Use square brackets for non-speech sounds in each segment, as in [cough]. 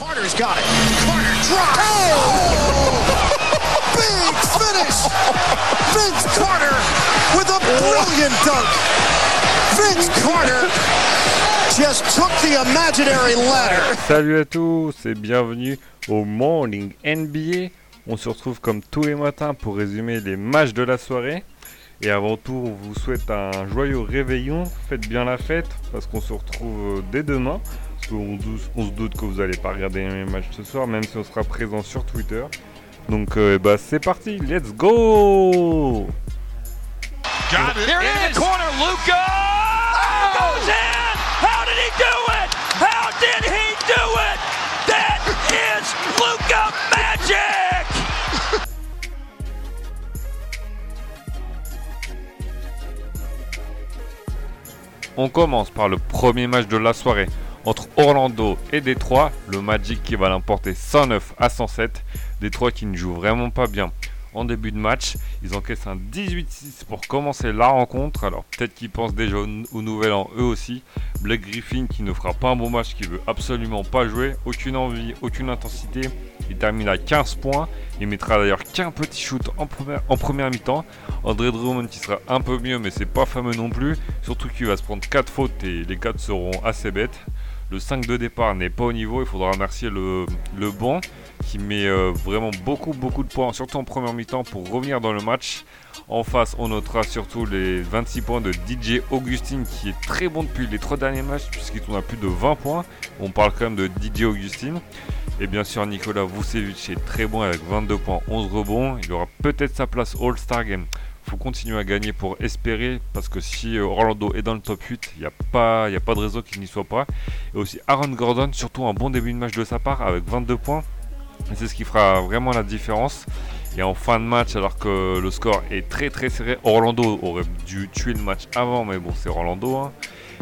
Carter's got it. Carter drives. Oh! [laughs] Big finish. Vince Carter with a brilliant dunk. Vince Carter just took the imaginary ladder. Salut à tous et bienvenue au Morning NBA. On se retrouve comme tous les matins pour résumer les matchs de la soirée. Et avant tout, on vous souhaite un joyeux réveillon. Faites bien la fête parce qu'on se retrouve dès demain. On se doute que vous n'allez pas regarder les matchs ce soir, même si on sera présent sur Twitter. Donc euh, bah, c'est parti, let's go Got it. Here in the corner, Luca goes in. How did he do it? How did he do it? That is Luca magic. On commence par le premier match de la soirée entre Orlando et Détroit. Le Magic qui va l'emporter 109 à 107. Détroit qui ne joue vraiment pas bien en début de match. Ils encaissent un 18-6 pour commencer la rencontre. Alors peut-être qu'ils pensent déjà au, nouvel an eux aussi. Blake Griffin qui ne fera pas un bon match, qui veut absolument pas jouer. Aucune envie, aucune intensité. Il termine à 15 points. Il mettra d'ailleurs qu'un petit shoot en première, en première mi-temps. André Drummond qui sera un peu mieux mais c'est pas fameux non plus. Surtout qu'il va se prendre 4 fautes et les 4 seront assez bêtes. Le 5 de départ n'est pas au niveau. Il faudra remercier le, le qui met euh, vraiment beaucoup beaucoup de points, surtout en première mi-temps pour revenir dans le match. En face, on notera surtout les 26 points de DJ Augustine qui est très bon depuis les trois derniers matchs puisqu'il tourne à plus de 20 points. On parle quand même de DJ Augustine. Et bien sûr, Nicolas Vucevic est très bon avec 22 points, 11 rebonds. Il aura peut-être sa place All-Star Game faut continuer à gagner pour espérer parce que si euh, Orlando est dans le top 8, il n'y a, pas, a pas de raison qu'il n'y soit pas. Et aussi Aaron Gordon, surtout un bon début de match de sa part avec 22 points. C'est ce qui fera vraiment la différence. Et en fin de match, alors que le score est très très serré, Orlando aurait dû tuer le match avant, mais bon, c'est Orlando. Hein.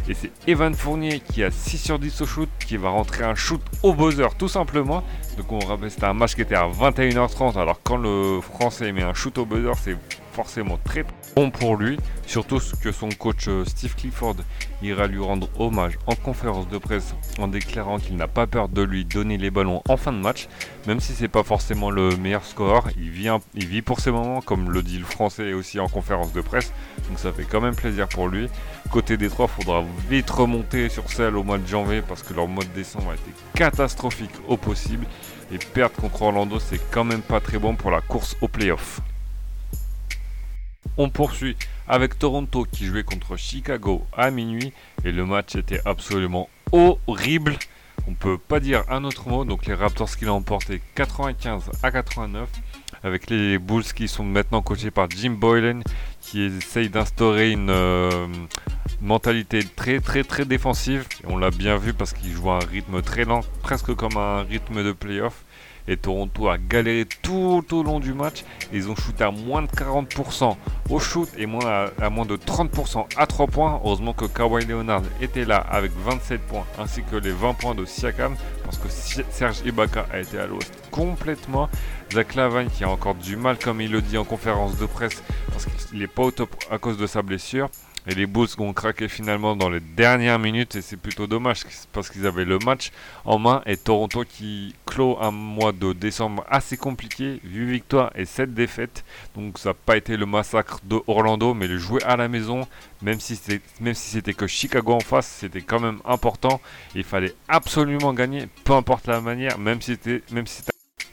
Et c'est Evan Fournier qui a 6 sur 10 au shoot, qui va rentrer un shoot au buzzer tout simplement. Donc on rappelle, c'était un match qui était à 21h30, alors quand le français met un shoot au buzzer, c'est forcément très bon pour lui, surtout que son coach euh, Steve Clifford ira lui rendre hommage en conférence de presse en déclarant qu'il n'a pas peur de lui donner les ballons en fin de match, même si c'est pas forcément le meilleur score, il vit, il vit pour ces moments, comme le dit le français aussi en conférence de presse, donc ça fait quand même plaisir pour lui. Côté des trois, faudra vite remonter sur celle au mois de janvier parce que leur mois de décembre a été catastrophique au possible. Et perdre contre Orlando, c'est quand même pas très bon pour la course au playoff. On poursuit avec Toronto qui jouait contre Chicago à minuit et le match était absolument horrible. On peut pas dire un autre mot. Donc les Raptors qui l'ont emporté 95 à 89 avec les Bulls qui sont maintenant coachés par Jim Boylan qui essaye d'instaurer une euh, mentalité très très très défensive. on l'a bien vu parce qu'il joue à un rythme très lent, presque comme un rythme de playoff. Et Toronto a galéré tout au long du match. Ils ont shooté à moins de 40% au shoot et à, moins de 30% à 3 points. Heureusement que Kawhi Leonard était là avec 27 points ainsi que les 20 points de Siakam parce que Serge Ibaka a été à l'ouest complètement. Zach Lavine qui a encore du mal comme il le dit en conférence de presse parce qu'il n'est pas au top à cause de sa blessure. Et les Bulls ont craqué finalement dans les dernières minutes et c'est plutôt dommage parce qu'ils avaient le match en main et Toronto qui clôt un mois de décembre assez compliqué, 8 victoires et 7 défaites. Donc ça n'a pas été le massacre de Orlando mais le jouer à la maison, même si c'était, que Chicago en face, c'était quand même important. Il fallait absolument gagner, peu importe la manière, même si c'était,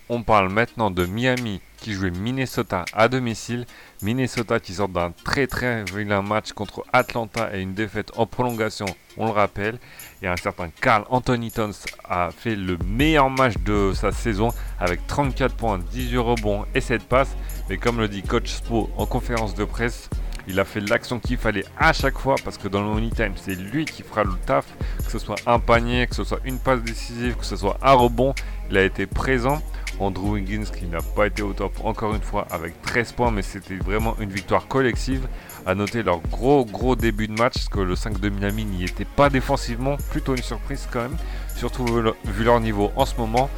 on parle maintenant de Miami qui jouait Minnesota à domicile. Minnesota qui sort d'un très très vilain match contre Atlanta et une défaite en prolongation, on le rappelle. Et un certain Carl Anthony Towns a fait le meilleur match de sa saison avec 34 points, 18 rebonds et 7 passes. Mais comme le dit Coach Spo en conférence de presse, il a fait l'action qu'il fallait à chaque fois parce que dans le money time, c'est lui qui fera le taf. Que ce soit un panier, que ce soit une passe décisive, que ce soit un rebond, il a été présent. Andrew Wiggins qui n'a pas été au top encore une fois avec 13 points mais c'était vraiment une victoire collective. À noter leur gros gros début de match parce que le 5 de Miami n'y était pas défensivement, plutôt une surprise quand même, surtout vu leur niveau en ce moment.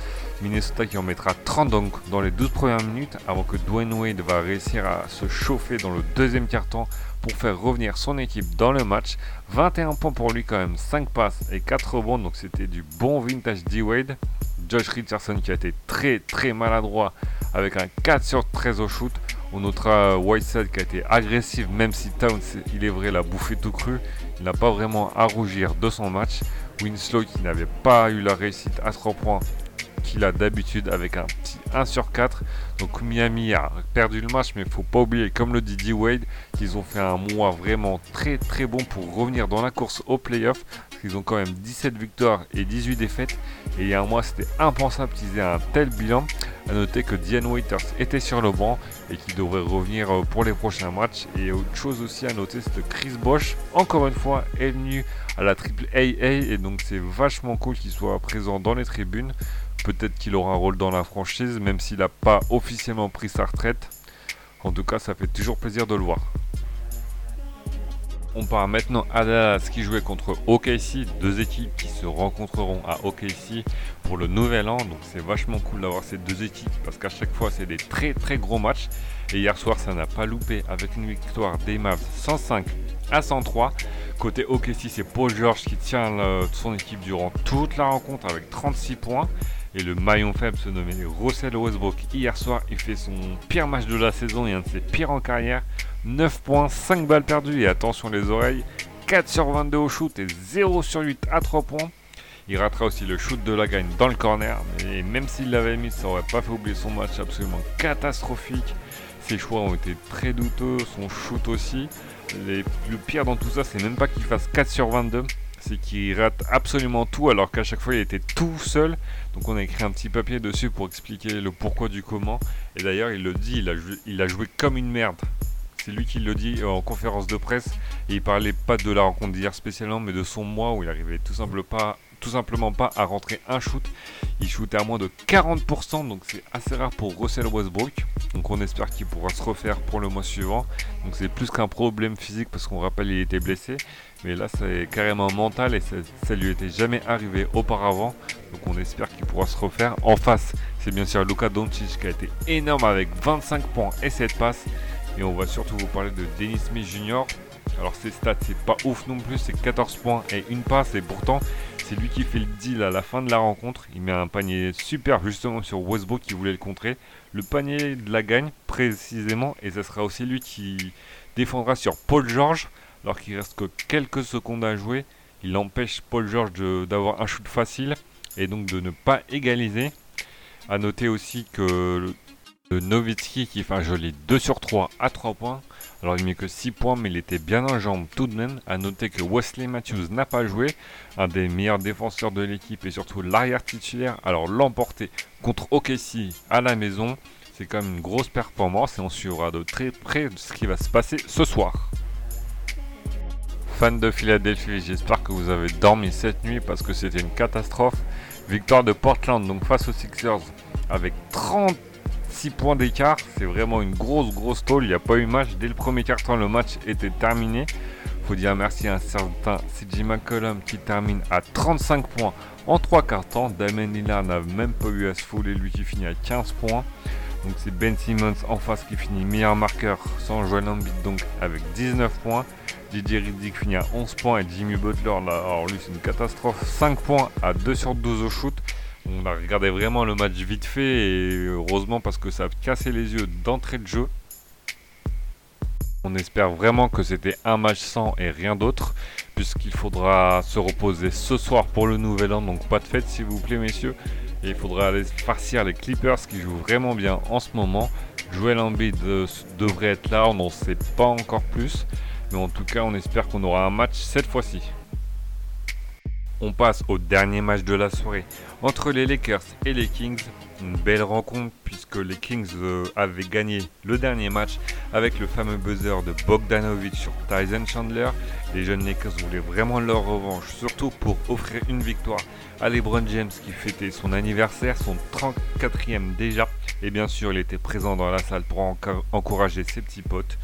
Minnesota qui en mettra 30 donc dans les 12 premières minutes avant que Dwayne Wade va réussir à se chauffer dans le deuxième quart-temps pour faire revenir son équipe dans le match. 21 points pour lui quand même, 5 passes et 4 rebonds donc c'était du bon vintage D-Wade. Josh Richardson qui a été très très maladroit avec un 4 sur 13 au shoot. On notera Whiteside qui a été agressif, même si Towns, il est vrai, l'a bouffé tout cru. Il n'a pas vraiment à rougir de son match. Winslow qui n'avait pas eu la réussite à 3 points qu'il a d'habitude avec un petit 1 sur 4. Donc Miami a perdu le match, mais il faut pas oublier, comme le dit D-Wade, qu'ils ont fait un mois vraiment très très bon pour revenir dans la course au playoff. Ils ont quand même 17 victoires et 18 défaites. Et il y a un mois, c'était impensable qu'ils aient un tel bilan. A noter que Diane Waiters était sur le banc et qu'il devrait revenir euh, pour les prochains matchs. Et autre chose aussi à noter, c'est que Chris Bosch, encore une fois, est venu à la triple AA. Et donc c'est vachement cool qu'il soit présent dans les tribunes. Peut-être qu'il aura un rôle dans la franchise, même s'il n'a pas officiellement pris sa retraite. En tout cas, ça fait toujours plaisir de le voir. On part maintenant à Dallas qui jouait contre OKC, deux équipes qui se rencontreront à OKC pour le nouvel an. Donc c'est vachement cool d'avoir ces deux équipes parce qu'à chaque fois c'est des très très gros matchs. Et hier soir ça n'a pas loupé avec une victoire des Mavs 105 à 103. Côté OKC c'est Paul George qui tient son équipe durant toute la rencontre avec 36 points. Et le maillon faible se nommait Russell Westbrook. Hier soir, il fait son pire match de la saison et un de ses pires en carrière 9 points, 5 balles perdues et attention les oreilles, 4 sur 22 au shoot et 0 sur 8 à 3 points. Il ratera aussi le shoot de la gagne dans le corner, mais même s'il l'avait mis, ça aurait pas fait oublier son match absolument catastrophique. Ses choix ont été très douteux, son shoot aussi. le pire dans tout ça, c'est même pas qu'il fasse 4 sur 22, c'est qu'il rate absolument tout alors qu'à chaque fois il était tout seul. Donc on a écrit un petit papier dessus pour expliquer le pourquoi du comment. Et d'ailleurs il le dit, il a, joué comme une merde c'est lui qui le dit en conférence de presse. Et il parlait pas de la rencontre d'hier spécialement, mais de son mois où il arrivait tout simplement pas, tout simplement pas à rentrer un shoot. Il shootait à moins de 40%, donc c'est assez rare pour Russell Westbrook. Donc on espère qu'il pourra se refaire pour le mois suivant. Donc c'est plus qu'un problème physique parce qu'on rappelle il était blessé. Mais là c'est carrément mental et ça, ça lui était jamais arrivé auparavant. Donc on espère qu'il pourra se refaire. En face, c'est bien sûr Luka Doncic qui a été énorme avec 25 points et 7 passes. Et on va surtout vous parler de Dennis Smith Jr. Alors ses stats c'est pas ouf non plus, c'est 14 points et une passe et pourtant c'est lui qui fait le deal à la fin de la rencontre. Il met un panier super justement sur Westbrook qui voulait le contrer. Le panier de la gagne précisément et ce sera aussi lui qui défendra sur Paul George alors qu'il reste que quelques secondes à jouer. Il empêche Paul George d'avoir un shoot facile et donc de ne pas égaliser. A noter aussi que Novitsky qui fait un joli 2 sur 3 à 3 points. Alors il met que 6 points mais il était bien en jambe tout de même. A noter que Wesley Matthews n'a pas joué, un des meilleurs défenseurs de l'équipe et surtout l'arrière titulaire. Alors l'emporter contre OKC à la maison, c'est quand même une grosse performance et on suivra de très près ce qui va se passer ce soir. Fans de Philadelphie, j'espère que vous avez dormi cette nuit parce que c'était une catastrophe. Victoire de Portland donc face aux Sixers avec 30 6 points d'écart. C'est vraiment une grosse, grosse tôle. Il n'y a pas eu match. Dès le premier quart-temps, le match était terminé. Faut dire merci à un certain CJ McCollum qui termine à 35 points en 3 quarts temps. Damien Lillard n'a même pas eu à se fouler, lui qui finit à 15 points. Donc c'est Ben Simmons en face qui finit meilleur marqueur sans Joel Embiid donc avec 19 points. Didier Riddick finit à 11 points et Jimmy Butler là, alors lui c'est une catastrophe, 5 points à 2 sur 12 au shoot. On a regardé vraiment le match vite fait et heureusement parce que ça a cassé les yeux d'entrée de jeu. On espère vraiment que c'était un match sans et rien d'autre, puisqu'il faudra se reposer ce soir pour le nouvel an, donc pas de fête s'il vous plaît messieurs. Il faudra aller farcir les Clippers qui jouent vraiment bien en ce moment. Joel Embiid devrait être là, on n'en sait pas encore plus. Mais en tout cas, on espère qu'on aura un match cette fois-ci. On passe au dernier match de la soirée entre les Lakers et les Kings. Une belle rencontre puisque les Kings euh, avaient gagné le dernier match avec le fameux buzzer de Bogdanovic sur Tyson Chandler. Les jeunes Lakers voulaient vraiment leur revanche, surtout pour offrir une victoire à LeBron James qui fêtait son anniversaire, son 34e déjà. Et bien sûr, il était présent dans la salle pour encourager ses petits potes.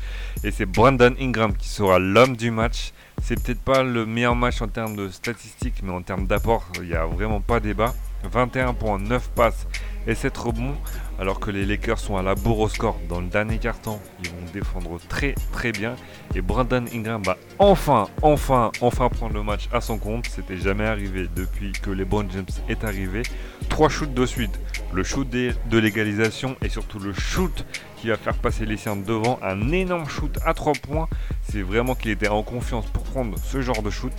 Et c'est Brandon Ingram qui sera l'homme du match. C'est peut-être pas le meilleur match en termes de statistiques, mais en termes d'apport, il n'y a vraiment pas débat. 21 points, 9 passes et c'est trop bon alors que les Lakers sont à la bourre au score dans le dernier quart-temps. Ils vont défendre très très bien et Brandon Ingram va enfin, enfin, enfin prendre le match à son compte. C'était jamais arrivé depuis que les James est arrivé. Trois shoots de suite, le shoot de l'égalisation et surtout le shoot qui va faire passer les siens devant. Un énorme shoot à trois points. C'est vraiment qu'il était en confiance pour prendre ce genre de shoot.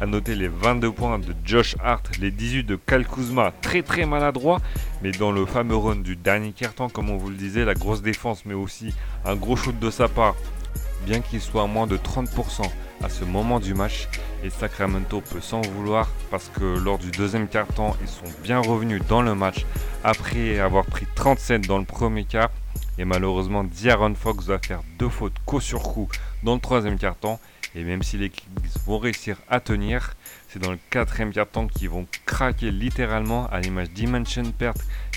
À noter les 22 points de Josh Hart, les 18 de Cal Kuzma, très très maladroit, mais dans le fameux run du dernier quart-temps, comme on vous le disait, la grosse défense, mais aussi un gros shoot de sa part, bien qu'il soit à moins de 30% à ce moment du match. Et Sacramento peut s'en vouloir parce que lors du deuxième quart-temps, ils sont bien revenus dans le match après avoir pris 37 dans le premier quart. Et malheureusement, Diaron Fox va faire deux fautes coup sur coup dans le troisième quart-temps. Et même si les Kings vont réussir à tenir, c'est dans le quatrième quart-temps qu'ils vont craquer littéralement à l'image Dimension Pert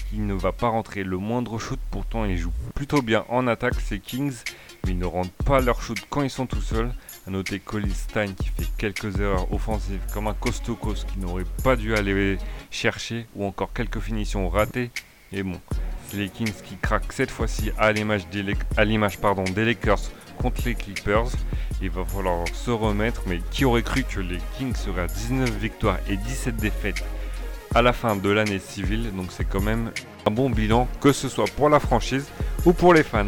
qui ne va pas rentrer le moindre shoot. Pourtant, ils jouent plutôt bien en attaque, ces Kings, mais ils ne rentrent pas leur shoot quand ils sont tout seuls. A noter Colin Stein qui fait quelques erreurs offensives comme un Costocos qui n'aurait pas dû aller chercher ou encore quelques finitions ratées. Et bon, c'est les Kings qui craquent cette fois-ci à l'image des, des Lakers contre les Clippers. Il va falloir se remettre, mais qui aurait cru que les Kings seraient à 19 victoires et 17 défaites à la fin de l'année civile, donc c'est quand même un bon bilan, que ce soit pour la franchise ou pour les fans.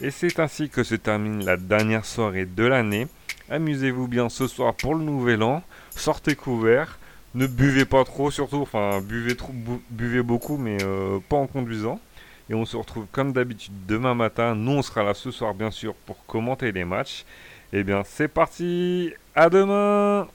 Et c'est ainsi que se termine la dernière soirée de l'année. Amusez-vous bien ce soir pour le nouvel an, sortez couvert, ne buvez pas trop surtout, enfin buvez, beaucoup mais euh, pas en conduisant. Et on se retrouve comme d'habitude demain matin. Nous, on sera là ce soir, bien sûr, pour commenter les matchs. Eh bien, c'est parti. À demain.